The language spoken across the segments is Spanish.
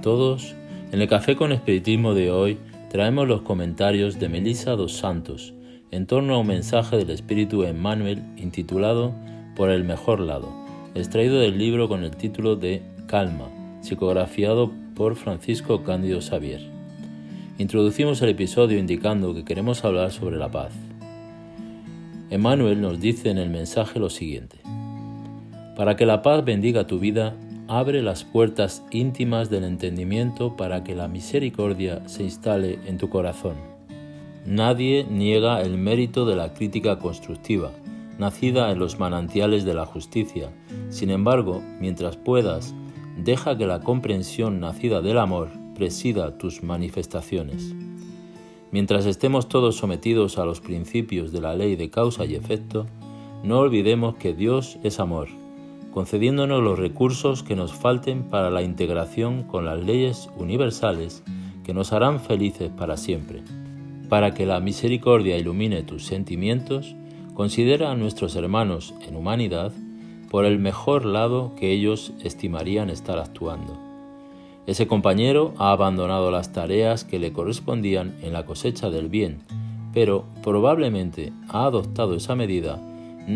todos. En el Café con Espiritismo de hoy traemos los comentarios de Melissa dos Santos en torno a un mensaje del Espíritu Emmanuel intitulado Por el mejor lado, extraído del libro con el título de Calma, psicografiado por Francisco Cándido Xavier. Introducimos el episodio indicando que queremos hablar sobre la paz. Emmanuel nos dice en el mensaje lo siguiente. Para que la paz bendiga tu vida, abre las puertas íntimas del entendimiento para que la misericordia se instale en tu corazón. Nadie niega el mérito de la crítica constructiva, nacida en los manantiales de la justicia. Sin embargo, mientras puedas, deja que la comprensión nacida del amor presida tus manifestaciones. Mientras estemos todos sometidos a los principios de la ley de causa y efecto, no olvidemos que Dios es amor concediéndonos los recursos que nos falten para la integración con las leyes universales que nos harán felices para siempre. Para que la misericordia ilumine tus sentimientos, considera a nuestros hermanos en humanidad por el mejor lado que ellos estimarían estar actuando. Ese compañero ha abandonado las tareas que le correspondían en la cosecha del bien, pero probablemente ha adoptado esa medida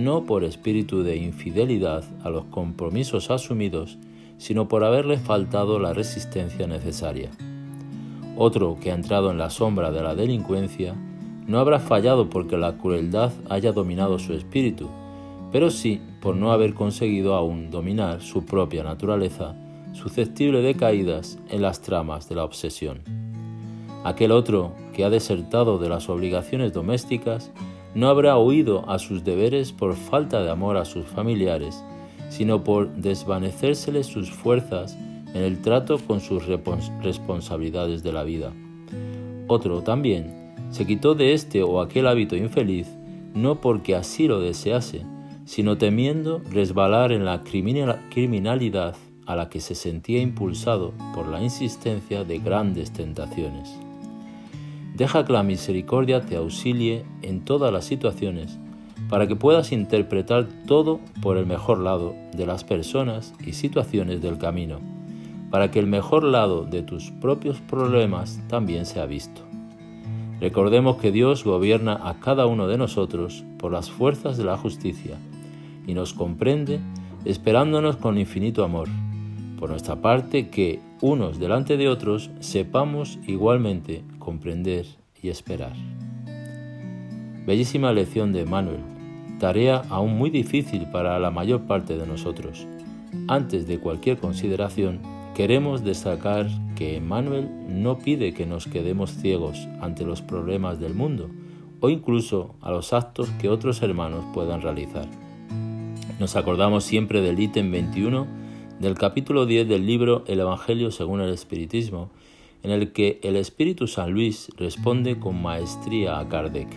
no por espíritu de infidelidad a los compromisos asumidos, sino por haberle faltado la resistencia necesaria. Otro que ha entrado en la sombra de la delincuencia no habrá fallado porque la crueldad haya dominado su espíritu, pero sí por no haber conseguido aún dominar su propia naturaleza, susceptible de caídas en las tramas de la obsesión. Aquel otro que ha desertado de las obligaciones domésticas no habrá huido a sus deberes por falta de amor a sus familiares, sino por desvanecérseles sus fuerzas en el trato con sus responsabilidades de la vida. Otro también se quitó de este o aquel hábito infeliz no porque así lo desease, sino temiendo resbalar en la criminalidad a la que se sentía impulsado por la insistencia de grandes tentaciones. Deja que la misericordia te auxilie en todas las situaciones para que puedas interpretar todo por el mejor lado de las personas y situaciones del camino, para que el mejor lado de tus propios problemas también sea visto. Recordemos que Dios gobierna a cada uno de nosotros por las fuerzas de la justicia y nos comprende esperándonos con infinito amor. Por nuestra parte, que unos delante de otros sepamos igualmente comprender y esperar. Bellísima lección de Manuel, tarea aún muy difícil para la mayor parte de nosotros. Antes de cualquier consideración, queremos destacar que Manuel no pide que nos quedemos ciegos ante los problemas del mundo o incluso a los actos que otros hermanos puedan realizar. Nos acordamos siempre del ítem 21 del capítulo 10 del libro El Evangelio según el Espiritismo, en el que el Espíritu San Luis responde con maestría a Kardec,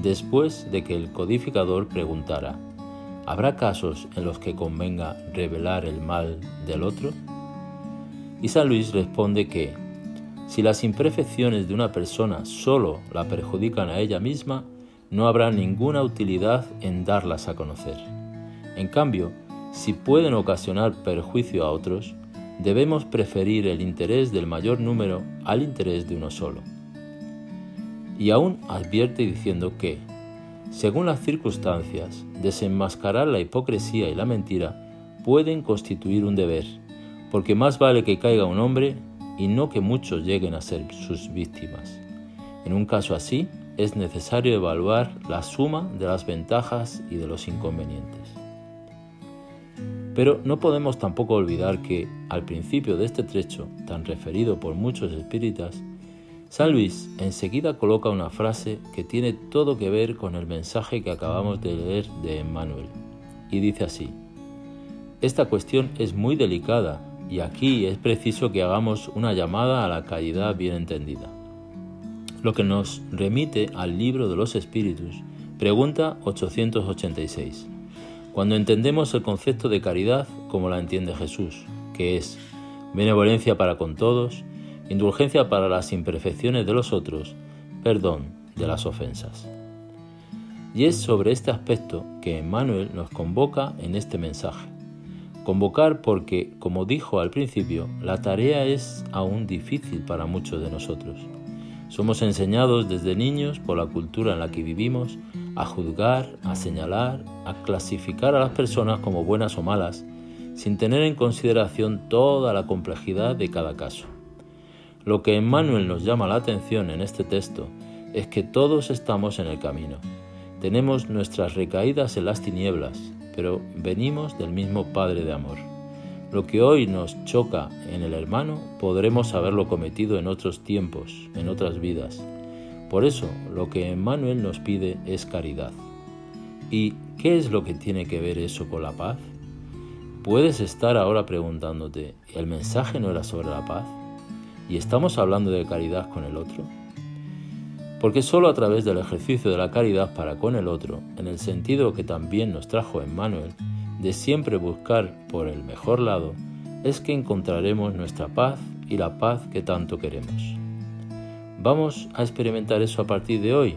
después de que el codificador preguntara, ¿habrá casos en los que convenga revelar el mal del otro? Y San Luis responde que, si las imperfecciones de una persona solo la perjudican a ella misma, no habrá ninguna utilidad en darlas a conocer. En cambio, si pueden ocasionar perjuicio a otros, debemos preferir el interés del mayor número al interés de uno solo. Y aún advierte diciendo que, según las circunstancias, desenmascarar la hipocresía y la mentira pueden constituir un deber, porque más vale que caiga un hombre y no que muchos lleguen a ser sus víctimas. En un caso así, es necesario evaluar la suma de las ventajas y de los inconvenientes. Pero no podemos tampoco olvidar que, al principio de este trecho, tan referido por muchos espíritas, San Luis enseguida coloca una frase que tiene todo que ver con el mensaje que acabamos de leer de Emmanuel, y dice así, Esta cuestión es muy delicada y aquí es preciso que hagamos una llamada a la caridad bien entendida. Lo que nos remite al libro de los espíritus, pregunta 886. Cuando entendemos el concepto de caridad como la entiende Jesús, que es benevolencia para con todos, indulgencia para las imperfecciones de los otros, perdón de las ofensas. Y es sobre este aspecto que Emmanuel nos convoca en este mensaje, Convocar porque, como dijo al principio, la tarea es aún difícil para muchos de nosotros. Somos enseñados desde niños por la cultura en la que vivimos a juzgar, a señalar, a clasificar a las personas como buenas o malas, sin tener en consideración toda la complejidad de cada caso. Lo que Emmanuel nos llama la atención en este texto es que todos estamos en el camino. Tenemos nuestras recaídas en las tinieblas, pero venimos del mismo Padre de amor. Lo que hoy nos choca en el hermano podremos haberlo cometido en otros tiempos, en otras vidas. Por eso lo que Emmanuel nos pide es caridad. ¿Y qué es lo que tiene que ver eso con la paz? Puedes estar ahora preguntándote, ¿el mensaje no era sobre la paz? ¿Y estamos hablando de caridad con el otro? Porque sólo a través del ejercicio de la caridad para con el otro, en el sentido que también nos trajo Emmanuel, de siempre buscar por el mejor lado, es que encontraremos nuestra paz y la paz que tanto queremos. Vamos a experimentar eso a partir de hoy,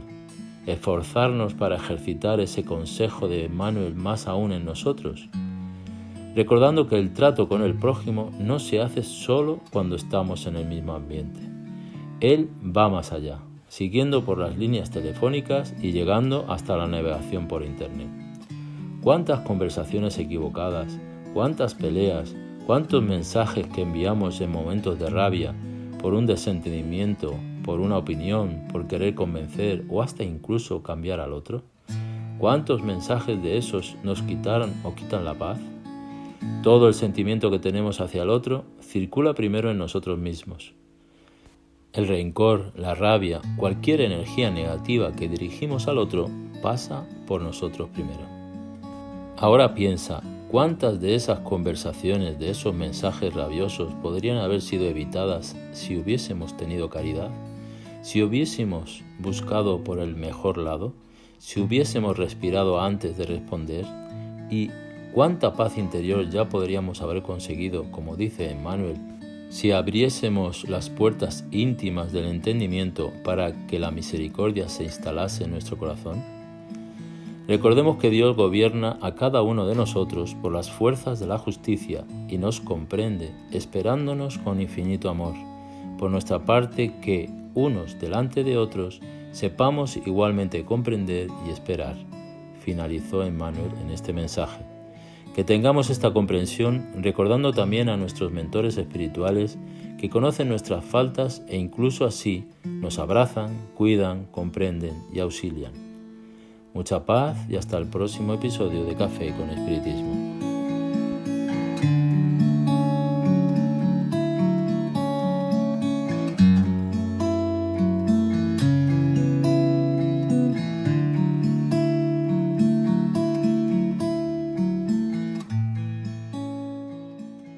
esforzarnos para ejercitar ese consejo de Emmanuel más aún en nosotros, recordando que el trato con el prójimo no se hace solo cuando estamos en el mismo ambiente. Él va más allá siguiendo por las líneas telefónicas y llegando hasta la navegación por Internet. ¿Cuántas conversaciones equivocadas, cuántas peleas, cuántos mensajes que enviamos en momentos de rabia, por un desentendimiento, por una opinión, por querer convencer o hasta incluso cambiar al otro? ¿Cuántos mensajes de esos nos quitaron o quitan la paz? Todo el sentimiento que tenemos hacia el otro circula primero en nosotros mismos el rencor, la rabia, cualquier energía negativa que dirigimos al otro pasa por nosotros primero. Ahora piensa, ¿cuántas de esas conversaciones, de esos mensajes rabiosos podrían haber sido evitadas si hubiésemos tenido caridad? Si hubiésemos buscado por el mejor lado? Si hubiésemos respirado antes de responder? ¿Y cuánta paz interior ya podríamos haber conseguido, como dice Emmanuel, si abriésemos las puertas íntimas del entendimiento para que la misericordia se instalase en nuestro corazón? Recordemos que Dios gobierna a cada uno de nosotros por las fuerzas de la justicia y nos comprende, esperándonos con infinito amor. Por nuestra parte, que unos delante de otros sepamos igualmente comprender y esperar. Finalizó Emmanuel en este mensaje. Que tengamos esta comprensión recordando también a nuestros mentores espirituales que conocen nuestras faltas e incluso así nos abrazan, cuidan, comprenden y auxilian. Mucha paz y hasta el próximo episodio de Café con Espiritismo.